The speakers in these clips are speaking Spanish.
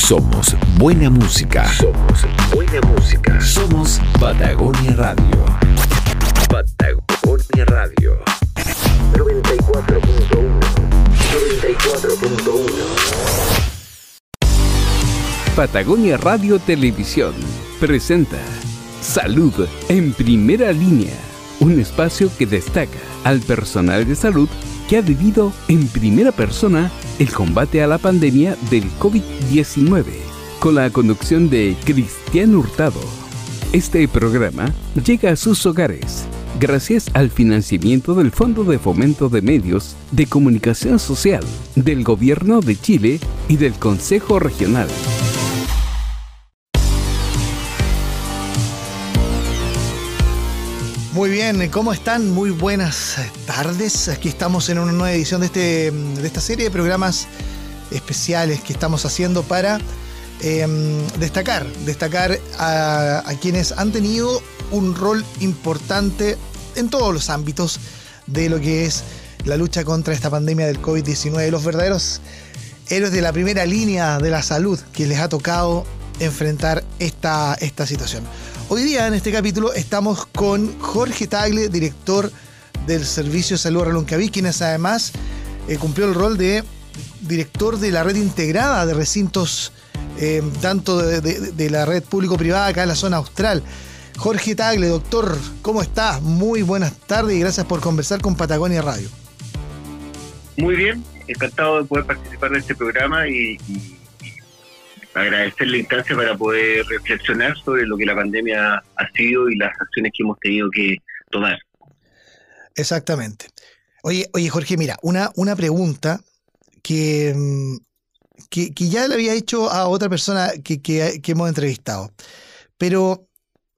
Somos buena música. Somos buena música. Somos Patagonia Radio. Patagonia Radio. 94.1. 94.1. Patagonia Radio Televisión presenta Salud en primera línea, un espacio que destaca al personal de salud que ha vivido en primera persona el combate a la pandemia del COVID-19, con la conducción de Cristian Hurtado. Este programa llega a sus hogares gracias al financiamiento del Fondo de Fomento de Medios de Comunicación Social del Gobierno de Chile y del Consejo Regional. Muy bien, ¿cómo están? Muy buenas tardes. Aquí estamos en una nueva edición de, este, de esta serie de programas especiales que estamos haciendo para em, destacar, destacar a, quienes han tenido un rol importante en todos los ámbitos de lo que es la lucha contra esta pandemia del COVID-19, los verdaderos héroes de la primera línea de la salud que les ha tocado enfrentar esta, esta situación. Hoy día en este capítulo estamos con Jorge Tagle, director del Servicio de Salud Reloncaví, quien además eh, cumplió el rol de director de la red integrada de recintos, eh, tanto de, la red público-privada acá en la zona austral. Jorge Tagle, doctor, ¿cómo está? Muy buenas tardes y gracias por conversar con Patagonia Radio. Muy bien, encantado de poder participar de este programa y agradecer la instancia para poder reflexionar sobre lo que la pandemia ha sido y las acciones que hemos tenido que tomar. Exactamente. Oye, oye Jorge, mira, una, una pregunta que, que, que ya le había hecho a otra persona que, que, hemos entrevistado. Pero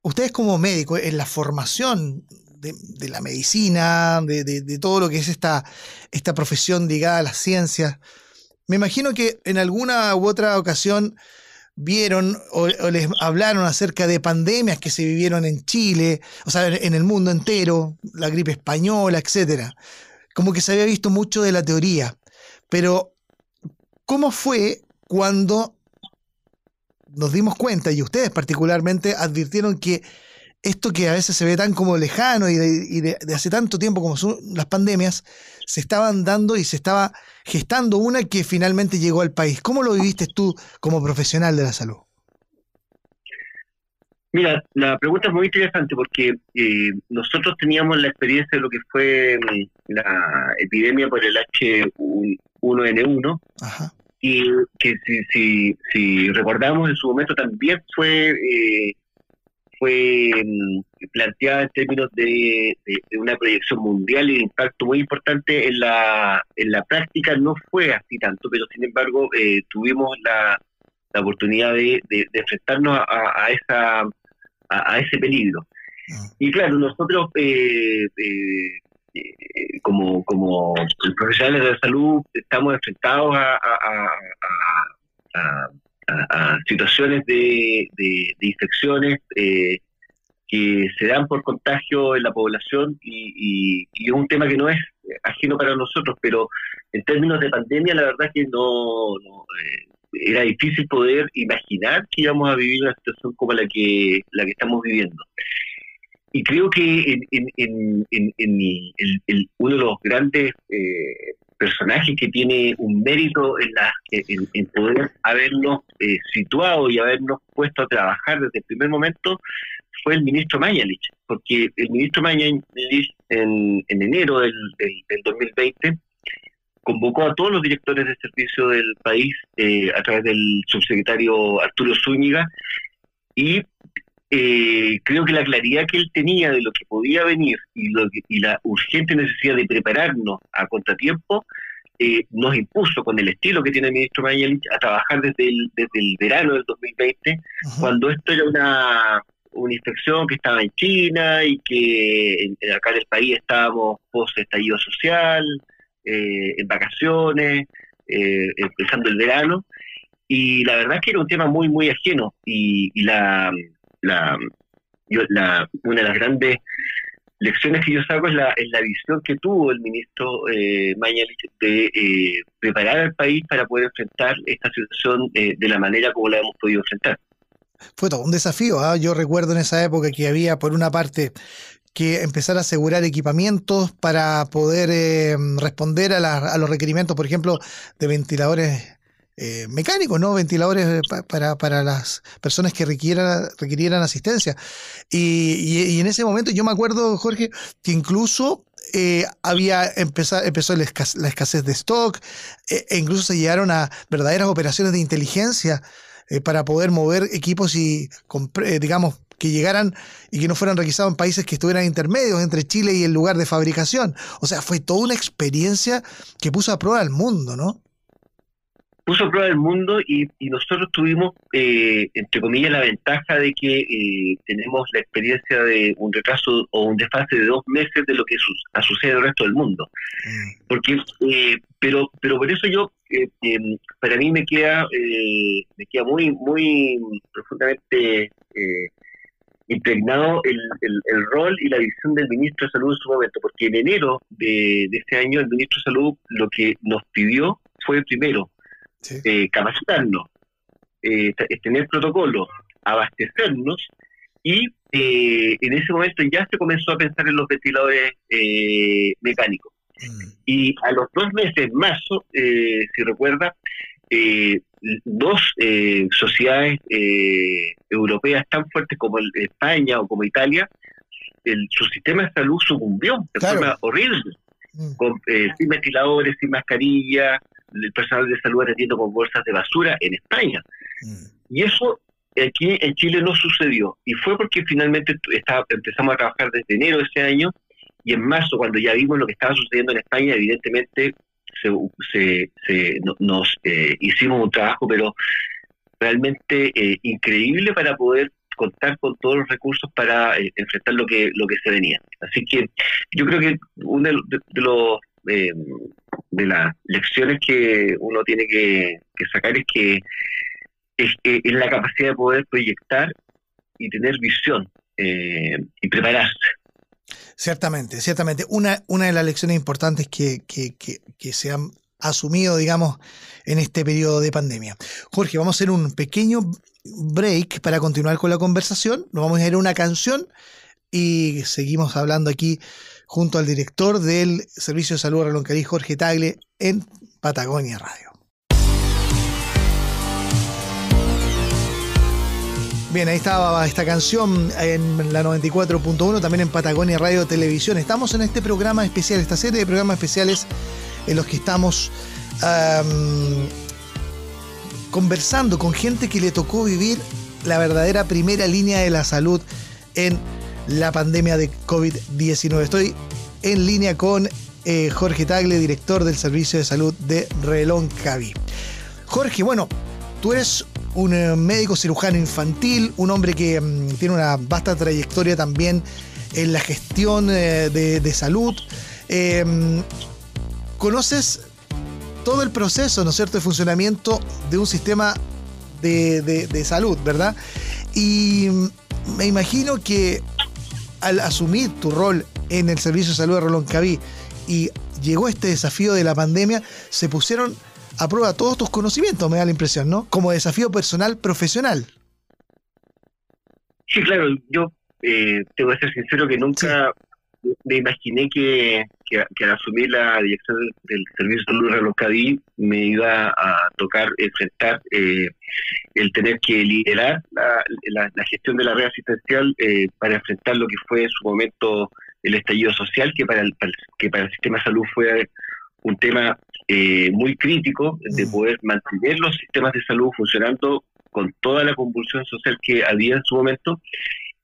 ustedes como médicos, en la formación de, la medicina, de, todo lo que es esta, esta profesión ligada a las ciencias, me imagino que en alguna u otra ocasión vieron o, les hablaron acerca de pandemias que se vivieron en Chile, o sea, en el mundo entero, la gripe española, etcétera. Como que se había visto mucho de la teoría. Pero, ¿cómo fue cuando nos dimos cuenta, y ustedes particularmente advirtieron que esto que a veces se ve tan como lejano y de, y de hace tanto tiempo como son las pandemias, se estaban dando y se estaba gestando una que finalmente llegó al país. ¿Cómo lo viviste tú como profesional de la salud? Mira, la pregunta es muy interesante porque eh, nosotros teníamos la experiencia de lo que fue la epidemia por el H1N1 Ajá. y que si, si, si, recordamos en su momento también fue eh, fue planteada en términos de, de, de, una proyección mundial y de impacto muy importante en la, en la práctica no fue así tanto, pero sin embargo eh, tuvimos la, la oportunidad de, de, enfrentarnos a, a esa, a, a, ese peligro. Y claro, nosotros eh, eh, como, como profesionales de la salud estamos enfrentados a, a situaciones de, de, de infecciones eh, que se dan por contagio en la población y, y, es un tema que no es ajeno para nosotros, pero en términos de pandemia la verdad que no, no eh, era difícil poder imaginar que íbamos a vivir una situación como la que la que estamos viviendo. Y creo que en, en, en, en el, el, uno de los grandes eh, personaje que tiene un mérito en, la, en, en poder habernos eh, situado y habernos puesto a trabajar desde el primer momento fue el ministro Mañalich, porque el ministro Mañalich en, en enero del, del, del, 2020 convocó a todos los directores de servicio del país eh, a través del subsecretario Arturo Zúñiga y eh, creo que la claridad que él tenía de lo que podía venir y, lo que, y la urgente necesidad de prepararnos a contratiempo eh, nos impuso con el estilo que tiene el ministro Mañalich a trabajar desde el, desde el verano del 2020, Ajá. cuando esto era una, una infección que estaba en China y que en, acá en el país estábamos post estallido social, eh, en vacaciones, eh, empezando el verano, y la verdad es que era un tema muy, muy ajeno, y, y la la, yo, la, una de las grandes lecciones que yo saco es la, la visión que tuvo el ministro eh, Mañalich de eh, preparar al país para poder enfrentar esta situación eh, de la manera como la hemos podido enfrentar. Fue todo un desafío. ¿ah? Yo recuerdo en esa época que había, por una parte, que empezar a asegurar equipamientos para poder eh, responder a, a, los requerimientos, por ejemplo, de ventiladores eh, mecánicos, ¿no? Ventiladores eh, para, para, las personas que requieran, requirieran asistencia. Y, en ese momento yo me acuerdo, Jorge, que incluso eh, había empezado, empezó la escasez, de stock, e incluso se llegaron a verdaderas operaciones de inteligencia para poder mover equipos y, digamos, que llegaran y que no fueran requisados en países que estuvieran intermedios entre Chile y el lugar de fabricación. O sea, fue toda una experiencia que puso a prueba al mundo, ¿no? Puso a prueba el mundo y, nosotros tuvimos, eh, entre comillas, la ventaja de que eh, tenemos la experiencia de un retraso o un desfase de dos meses de lo que ha sucedido en el resto del mundo. Mm. Porque, eh, pero, pero por eso yo, em, para mí me queda, me queda muy, muy profundamente impregnado el, el, rol y la visión del ministro de Salud en su momento, porque en enero de, de este año el ministro de Salud lo que nos pidió fue primero eh, capacitarnos, eh, tener protocolo, abastecernos y eh, en ese momento ya se comenzó a pensar en los ventiladores eh, mecánicos. Mm. Y a los dos meses, marzo, si recuerda, dos sociedades europeas tan fuertes como España o como Italia, el, su sistema de salud sucumbió de forma horrible, mm. con, sin ventiladores, sin mascarilla, el personal de salud atendiendo con bolsas de basura en España. Mm. Y eso aquí en Chile no sucedió. Y fue porque finalmente empezamos a trabajar desde enero de ese año y en marzo, cuando ya vimos lo que estaba sucediendo en España, evidentemente se, nos eh, hicimos un trabajo, pero realmente eh, increíble para poder contar con todos los recursos para eh, enfrentar lo que lo que se venía. Así que yo creo que uno de los eh, de las lecciones que uno tiene que, sacar es que es, la capacidad de poder proyectar y tener visión eh, y prepararse. Ciertamente, ciertamente. Una, una de las lecciones importantes que, que, se han asumido, digamos, en este periodo de pandemia. Jorge, vamos a hacer un pequeño break para continuar con la conversación. Nos vamos a ir a una canción y seguimos hablando aquí junto al director del Servicio de Salud Reloncarí, Jorge Tagle, en Patagonia Radio. Bien, ahí estaba esta canción en la 94.1, también en Patagonia Radio Televisión. Estamos en este programa especial, esta serie de programas especiales en los que estamos conversando con gente que le tocó vivir la verdadera primera línea de la salud en la pandemia de COVID-19. Estoy en línea con eh, Jorge Tagle, director del Servicio de Salud de Relón Cavi. Jorge, bueno, tú eres un eh, médico cirujano infantil, un hombre que mm, tiene una vasta trayectoria también en la gestión eh, de, salud. Conoces todo el proceso, ¿no es cierto?, de funcionamiento de un sistema de, de salud, ¿verdad? Y mm, me imagino que al asumir tu rol en el Servicio de Salud de Rolón Caví y llegó este desafío de la pandemia, se pusieron a prueba todos tus conocimientos, me da la impresión, ¿no? Como desafío personal, profesional. Sí, claro, yo eh, tengo que ser sincero que nunca me imaginé que, al asumir la dirección del, Servicio de Salud de Reloj me iba a tocar enfrentar eh, el tener que liderar la, gestión de la red asistencial eh, para enfrentar lo que fue en su momento el estallido social, que para el, que para el sistema de salud fue un tema eh, muy crítico de mm. poder mantener los sistemas de salud funcionando con toda la convulsión social que había en su momento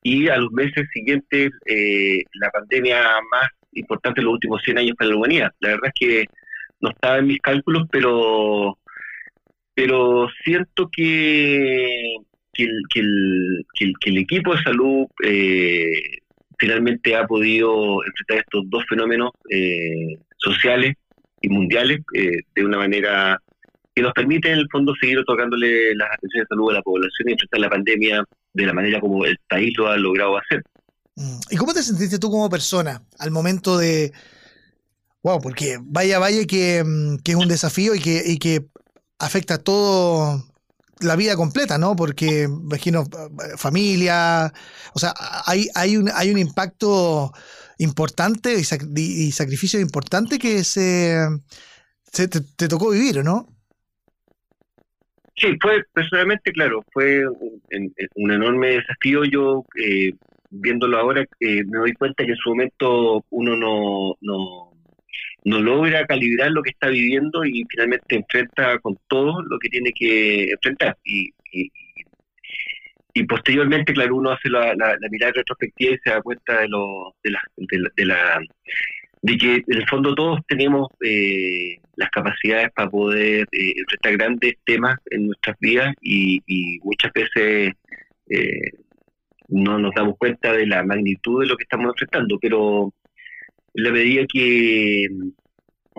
y a los meses siguientes eh, la pandemia más importante en los últimos 100 años para la humanidad. La verdad es que no estaba en mis cálculos, pero pero siento que, que, el, que, el, que, el, equipo de salud eh, finalmente ha podido enfrentar estos dos fenómenos eh, sociales y mundiales eh, de una manera que nos permite en el fondo seguir otorgándole las atenciones de salud a la población y enfrentar la pandemia de la manera como el país lo ha logrado hacer. Mm. ¿Y cómo te sentiste tú como persona al momento de... Wow, porque vaya, vaya que, mm, que es un desafío y que, y que afecta todo la vida completa, ¿no? Porque, imagino, familia, o sea, hay, hay, un, hay un impacto importante y, sacrificio importante que se, se te, tocó vivir, ¿no? Sí, fue personalmente, claro, fue un, enorme desafío. Yo, eh, viéndolo ahora, eh, me doy cuenta que en su momento uno no, no, no logra calibrar lo que está viviendo y finalmente enfrenta con todo lo que tiene que enfrentar. Y, y, posteriormente, claro, uno hace la, mirada retrospectiva y se da cuenta de, lo, de, la, de, la, de que en el fondo todos tenemos eh, las capacidades para poder eh, enfrentar grandes temas en nuestras vidas y, muchas veces eh, no nos damos cuenta de la magnitud de lo que estamos enfrentando, pero la medida que,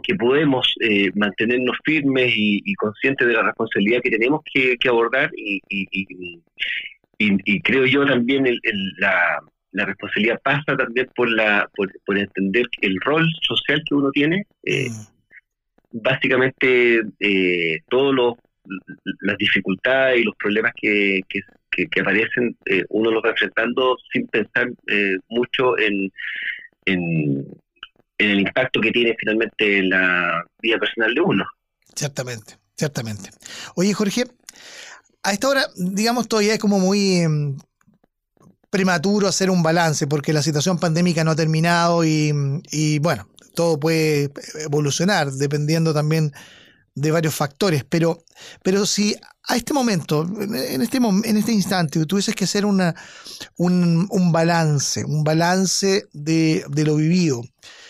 que podemos eh, mantenernos firmes y, conscientes de la responsabilidad que tenemos que, abordar y, y, creo yo también la, la, responsabilidad pasa también por, la, por, entender el rol social que uno tiene. Eh, mm. Básicamente, eh, todas las dificultades y los problemas que, que, que, aparecen, eh, uno los va enfrentando sin pensar eh, mucho en, en, el impacto que tiene finalmente en la vida personal de uno. Ciertamente, ciertamente. Oye, Jorge, a esta hora, digamos, todavía es como muy em, prematuro hacer un balance porque la situación pandémica no ha terminado y, bueno, todo puede evolucionar dependiendo también de varios factores, pero, pero si a este momento, en este, en este instante, tuvieses que hacer una, un, un balance, un balance de, de, lo vivido,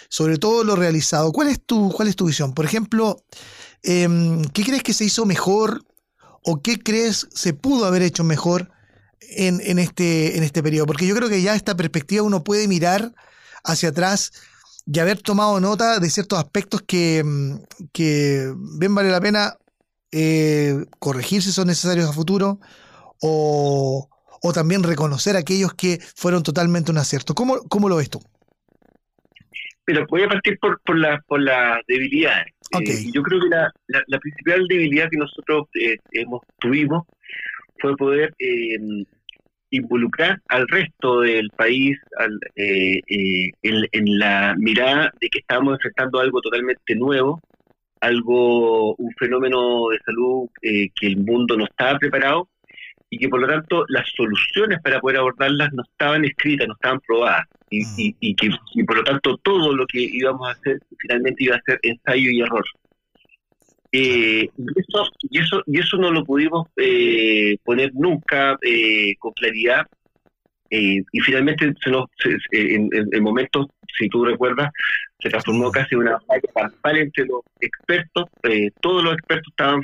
sobre todo lo realizado, ¿cuál es tu, cuál es tu visión? Por ejemplo, em, ¿qué crees que se hizo mejor o qué crees se pudo haber hecho mejor en, en, este, en este periodo? Porque yo creo que ya esta perspectiva uno puede mirar hacia atrás y haber tomado nota de ciertos aspectos que, mm, que bien vale la pena eh, corregir si son necesarios a futuro o, también reconocer aquellos que fueron totalmente un acierto. ¿Cómo, cómo lo ves tú? Pero voy a partir por, por, la, por las debilidades. Eh, yo creo que la, la, principal debilidad que nosotros eh, hemos, tuvimos fue poder involucrar al resto del país eh, eh, en, la mirada de que estábamos enfrentando algo totalmente nuevo, algo, un fenómeno de salud eh, que el mundo no estaba preparado y que por lo tanto las soluciones para poder abordarlas no estaban escritas, no estaban probadas y, mm. y que y por lo tanto todo lo que íbamos a hacer finalmente iba a ser ensayo y error. Eh, y, eso, y, eso, y eso no lo pudimos eh, poner nunca eh, con claridad. y finalmente, se nos, en, en, momentos, si tú recuerdas, se transformó casi en una campal entre los expertos. todos los expertos estaban.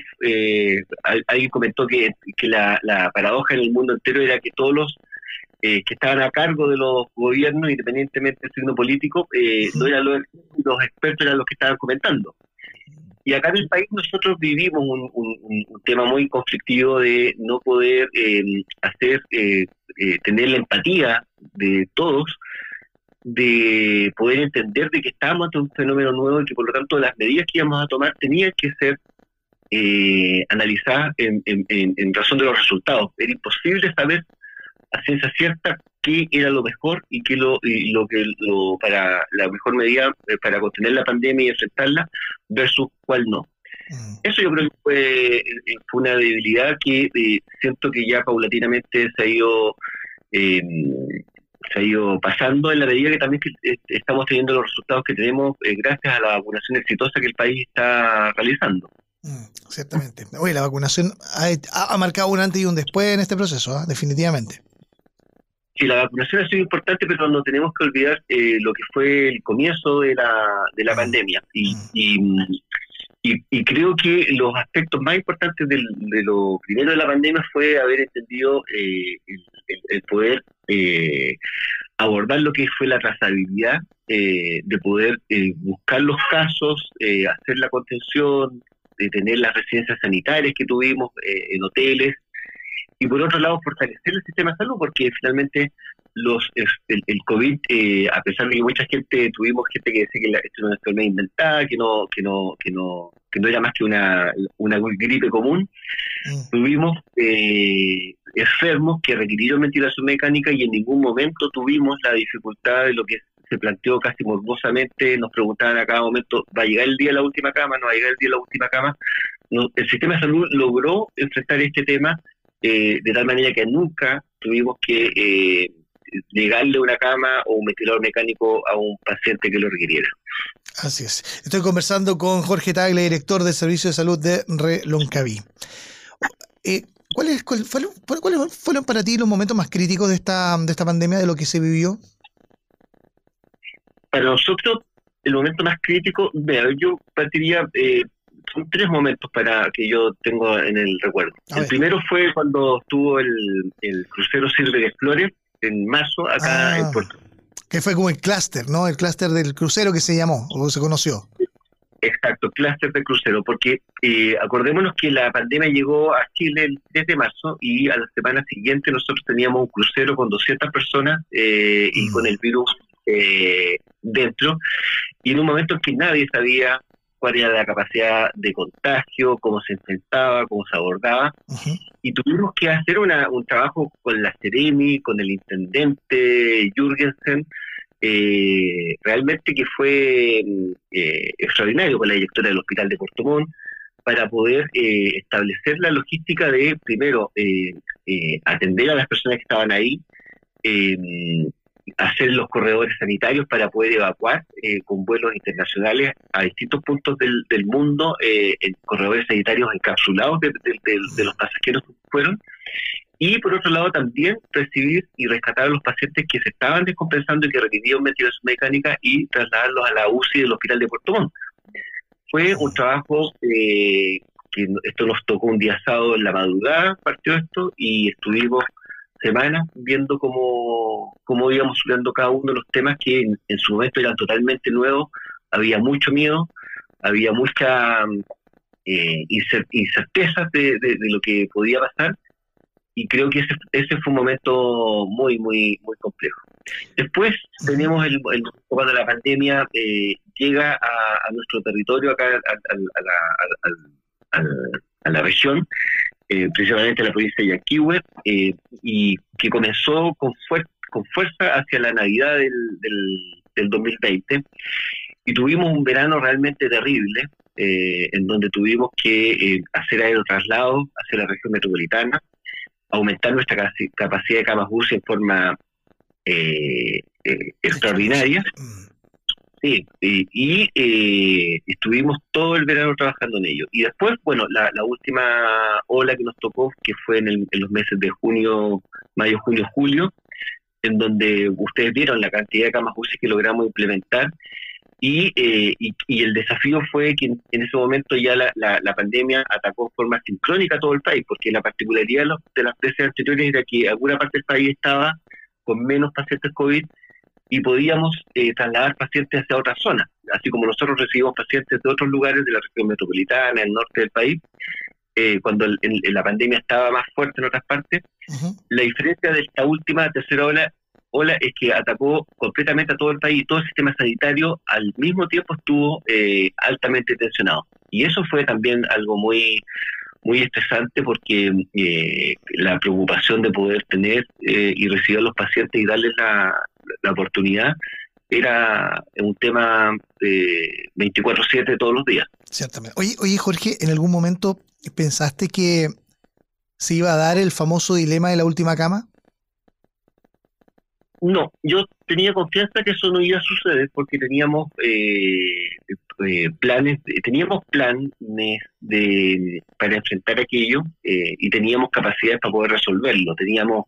alguien comentó que, que la, la, paradoja en el mundo entero era que todos los que estaban a cargo de los gobiernos, independientemente del signo político, no eran los, los expertos, eran los que estaban comentando. Y acá en el país nosotros vivimos un, tema muy conflictivo de no poder em, hacer, eh, eh, tener la empatía de todos, de poder entender de que estábamos ante un fenómeno nuevo y que por lo tanto las medidas que íbamos a tomar tenían que ser eh, analizadas en, en razón de los resultados. Era imposible saber a ciencia cierta qué era lo mejor y qué lo, y lo que lo, para la mejor medida eh, para contener la pandemia y enfrentarla versus cuál no. Mm. Eso yo creo que fue, eh, fue una debilidad que eh, siento que ya paulatinamente se ha ido se ha ido pasando en la medida que también estamos teniendo los resultados que tenemos gracias a la vacunación exitosa que el país está realizando. Mm, ciertamente. Oye, la vacunación ha, marcado un antes y un después en este proceso, ¿ah? definitivamente. Sí, la vacunación ha sido importante, pero no tenemos que olvidar eh, lo que fue el comienzo de la, de la pandemia. Y, mm. y, y, creo que los aspectos más importantes de lo primero de la pandemia fue haber entendido eh, el, poder eh, abordar lo que fue la trazabilidad, de poder buscar los casos, hacer la contención, de tener las residencias sanitarias que tuvimos en hoteles, y por otro lado fortalecer el sistema de salud, porque finalmente los el, COVID, eh, a pesar de que mucha gente, tuvimos gente que decía que la, esto era una enfermedad inventada, que no, que no, que no, que no era más que una, una gripe común, mm. tuvimos eh, enfermos que requirieron ventilación mecánica y en ningún momento tuvimos la dificultad de lo que se planteó casi morbosamente, nos preguntaban a cada momento, ¿va a llegar el día de la última cama? ¿No va a llegar el día de la última cama? el sistema de salud logró enfrentar este tema eh, de tal manera que nunca tuvimos que eh, negarle una cama o un ventilador mecánico a un paciente que lo requiriera. Así es. Estoy conversando con Jorge Tagle, director del Servicio de Salud de Reloncaví. Eh, ¿Cuáles fueron, fueron para ti los momentos más críticos de esta, de esta pandemia, de lo que se vivió? Para nosotros, el momento más crítico, vea, yo partiría eh, son tres momentos para que yo tengo en el recuerdo. el primero fue cuando estuvo el, crucero Silver Explorer en marzo acá en ah, Puerto. Que fue como el clúster, ¿no? El clúster del crucero que se llamó o se conoció. Exacto, clúster del crucero, porque eh, acordémonos que la pandemia llegó a Chile el 10 de marzo y a la semana siguiente nosotros teníamos un crucero con 200 personas eh, y mm. con el virus eh, dentro, y en un momento en que nadie sabía cuál era la capacidad de contagio, cómo se enfrentaba, cómo se abordaba. Y tuvimos que hacer un trabajo con la Ceremi, con el intendente Jürgensen, eh, realmente que fue eh, extraordinario con la directora del Hospital de Puerto Montt, para poder eh, establecer la logística de, primero, atender a las personas que estaban ahí, hacer los corredores sanitarios para poder evacuar eh, con vuelos internacionales a distintos puntos del, mundo eh, en corredores sanitarios encapsulados de, los pasajeros que fueron. Y por otro lado también recibir y rescatar a los pacientes que se estaban descompensando y que requerían ventilación mecánica y trasladarlos a la UCI del Hospital de Puerto Montt. Fue un trabajo eh, que esto nos tocó un día sábado en la madrugada, partió esto, y estuvimos semanas viendo cómo, cómo íbamos subiendo cada uno de los temas que en, su momento eran totalmente nuevos, había mucho miedo, había mucha eh, incerteza de, lo que podía pasar. Y creo que ese, ese fue un momento muy, muy, muy complejo. Después tenemos el, el cuando la pandemia eh, llega a, nuestro territorio, acá a, a la región, eh, principalmente la provincia de Yaquihue, eh, y que comenzó con, con fuerza hacia la Navidad del, del, 2020. Y tuvimos un verano realmente terrible, eh, en donde tuvimos que hacer aerotraslados hacia la región metropolitana, aumentar nuestra capacidad de camas UCI en forma extraordinaria. Mm. Y, eh, estuvimos todo el verano trabajando en ello. Y después, bueno, la, última ola que nos tocó, que fue en, los meses de junio, mayo, junio, julio, en donde ustedes vieron la cantidad de camas UCI que logramos implementar. Y, eh, y, el desafío fue que en, ese momento ya la, la, pandemia atacó de forma sincrónica a todo el país, porque la particularidad de, de las veces anteriores era que alguna parte del país estaba con menos pacientes COVID y podíamos eh, trasladar pacientes hacia otras zonas, así como nosotros recibimos pacientes de otros lugares de la región metropolitana, el norte del país, eh, cuando la pandemia estaba más fuerte en otras partes. La diferencia de esta última tercera ola, ola es que atacó completamente a todo el país y todo el sistema sanitario al mismo tiempo estuvo eh, altamente tensionado. Y eso fue también algo muy muy estresante porque la preocupación de poder tener y recibir a los pacientes y darles la, la oportunidad era un tema de 24/7 todos los días. Ciertamente. Oye, oye, Jorge, ¿en algún momento pensaste que se iba a dar el famoso dilema de la última cama? No, yo tenía confianza que eso no iba a suceder porque teníamos eh, eh, planes, teníamos planes de, para enfrentar aquello eh, y teníamos capacidades para poder resolverlo. Teníamos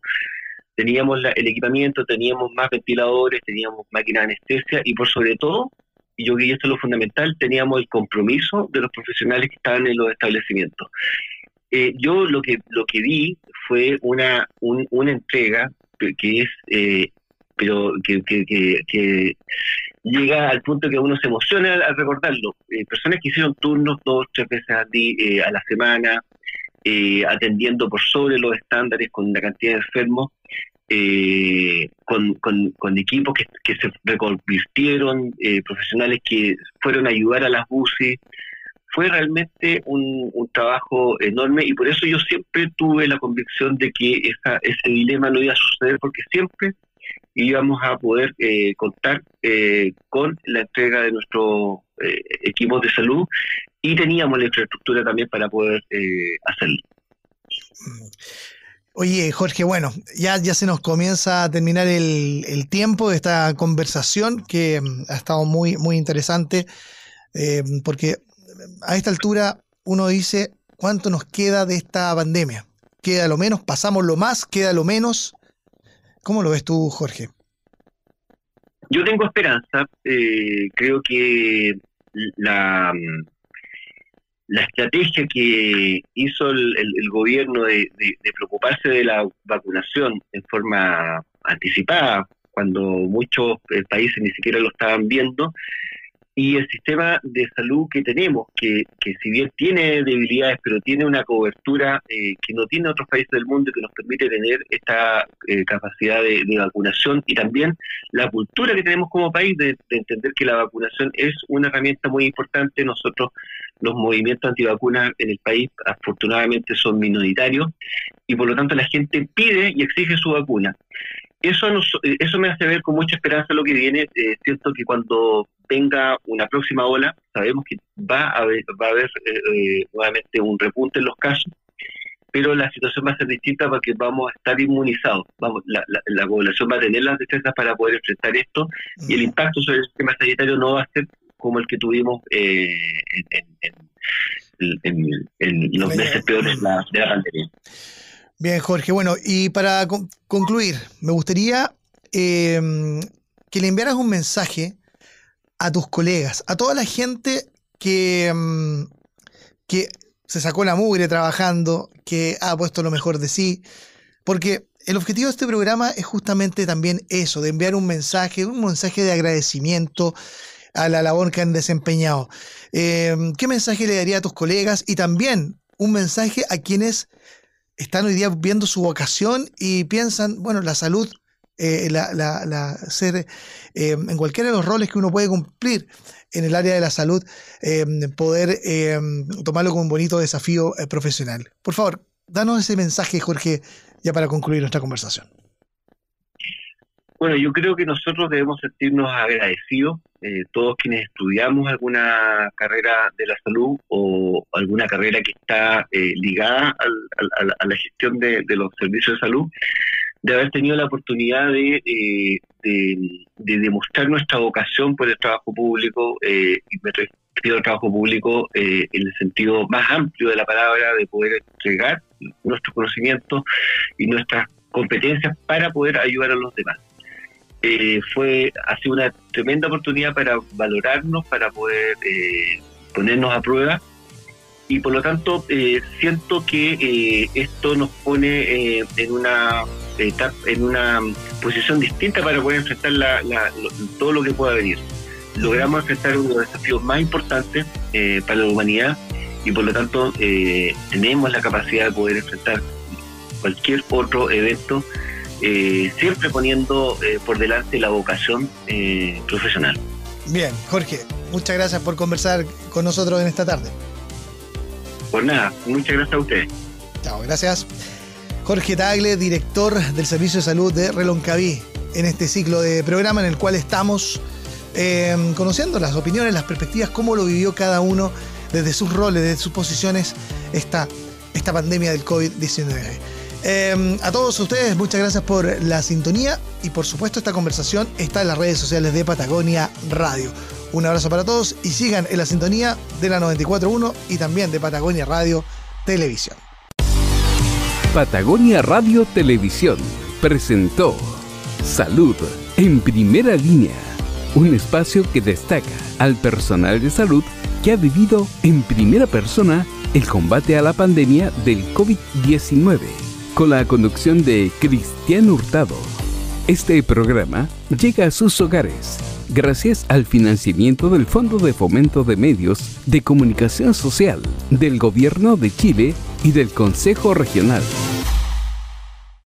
teníamos el equipamiento, teníamos más ventiladores, teníamos máquinas de anestesia y por sobre todo, y yo creo que esto es lo fundamental, teníamos el compromiso de los profesionales que estaban en los establecimientos. Eh, yo lo que lo que vi fue una una entrega que, es eh, pero que, que, llega al punto que uno se emociona al, recordarlo. Eh, personas que hicieron turnos dos, tres veces a, a la semana, atendiendo por sobre los estándares con la cantidad de enfermos, eh, con, con, equipos que, se reconvirtieron, eh, profesionales que fueron a ayudar a las UCI. Fue realmente un, trabajo enorme y por eso yo siempre tuve la convicción de que esa, ese dilema no iba a suceder porque siempre íbamos a poder eh, contar con la entrega de nuestros equipos de salud y teníamos la infraestructura también para poder hacerlo. Mm. Oye, Jorge, bueno, ya, ya se nos comienza a terminar el, tiempo de esta conversación que mm, ha estado muy, muy interesante, eh, porque a esta altura uno dice, ¿cuánto nos queda de esta pandemia? ¿Queda lo menos? ¿Pasamos lo más? ¿Queda lo menos? ¿Cómo lo ves tú, Jorge? Yo tengo esperanza. Eh, creo que la, la estrategia que hizo el, gobierno de, preocuparse de la vacunación en forma anticipada, cuando muchos eh, países ni siquiera lo estaban viendo, y el sistema de salud que tenemos, que, si bien tiene debilidades, pero tiene una cobertura eh, que no tiene otros países del mundo que nos permite tener esta eh, capacidad de, vacunación y también la cultura que tenemos como país de, entender que la vacunación es una herramienta muy importante. Nosotros los movimientos antivacunas en el país afortunadamente son minoritarios y por lo tanto la gente pide y exige su vacuna. Eso, eso me hace ver con mucha esperanza lo que viene. Eh, siento que cuando venga una próxima ola, sabemos que va a haber, va a haber eh, eh, nuevamente un repunte en los casos, pero la situación va a ser distinta porque vamos a estar inmunizados. Vamos, la, la, población va a tener las defensas para poder enfrentar esto y el impacto sobre el sistema sanitario no va a ser como el que tuvimos eh, en, los meses peores de la, pandemia. Bien, Jorge. Bueno, y para concluir, me gustaría que le enviaras un mensaje a tus colegas, a toda la gente que, mm, que se sacó la mugre trabajando, que ha puesto lo mejor de sí, porque el objetivo de este programa es justamente también eso, de enviar un mensaje, un mensaje de agradecimiento a la labor que han desempeñado. Em, ¿Qué mensaje le daría a tus colegas y también un mensaje a quienes están hoy día viendo su vocación y piensan, bueno, la salud eh, la, la, ser eh, en cualquiera de los roles que uno puede cumplir en el área de la salud, eh, poder tomarlo como un bonito desafío profesional. Por favor, danos ese mensaje, Jorge, ya para concluir nuestra conversación. Bueno, yo creo que nosotros debemos sentirnos agradecidos, todos quienes estudiamos alguna carrera de la salud o alguna carrera que está ligada a la gestión de los servicios de salud, de haber tenido la oportunidad de, eh, de, demostrar nuestra vocación por el trabajo público, eh, y me refiero al trabajo público eh, en el sentido más amplio de la palabra, de poder entregar nuestros conocimientos y nuestras competencias para poder ayudar a los demás. fue ha sido una tremenda oportunidad para valorarnos, para poder ponernos a prueba y por lo tanto siento que esto nos pone en una estar en una posición distinta para poder enfrentar todo lo que pueda venir. Logramos enfrentar uno de los desafíos más importantes eh, para la humanidad y por lo tanto eh, tenemos la capacidad de poder enfrentar cualquier otro evento, eh, siempre poniendo por delante la vocación profesional. Bien, Jorge, muchas gracias por conversar con nosotros en esta tarde. Pues nada, muchas gracias a ustedes. Chao, gracias. Jorge Tagle, director del Servicio de Salud de Reloncaví, en este ciclo de programa en el cual estamos em, conociendo las opiniones, las perspectivas, cómo lo vivió cada uno desde sus roles, desde sus posiciones, esta, esta pandemia del COVID-19. Em, a todos ustedes, muchas gracias por la sintonía y por supuesto esta conversación está en las redes sociales de Patagonia Radio. Un abrazo para todos y sigan en la sintonía de la 94.1 y también de Patagonia Radio Televisión. Patagonia Radio Televisión presentó Salud en primera línea, un espacio que destaca al personal de salud que ha vivido en primera persona el combate a la pandemia del COVID-19, con la conducción de Cristian Hurtado. Este programa llega a sus hogares gracias al financiamiento del Fondo de Fomento de Medios de Comunicación Social del Gobierno de Chile y del Consejo Regional.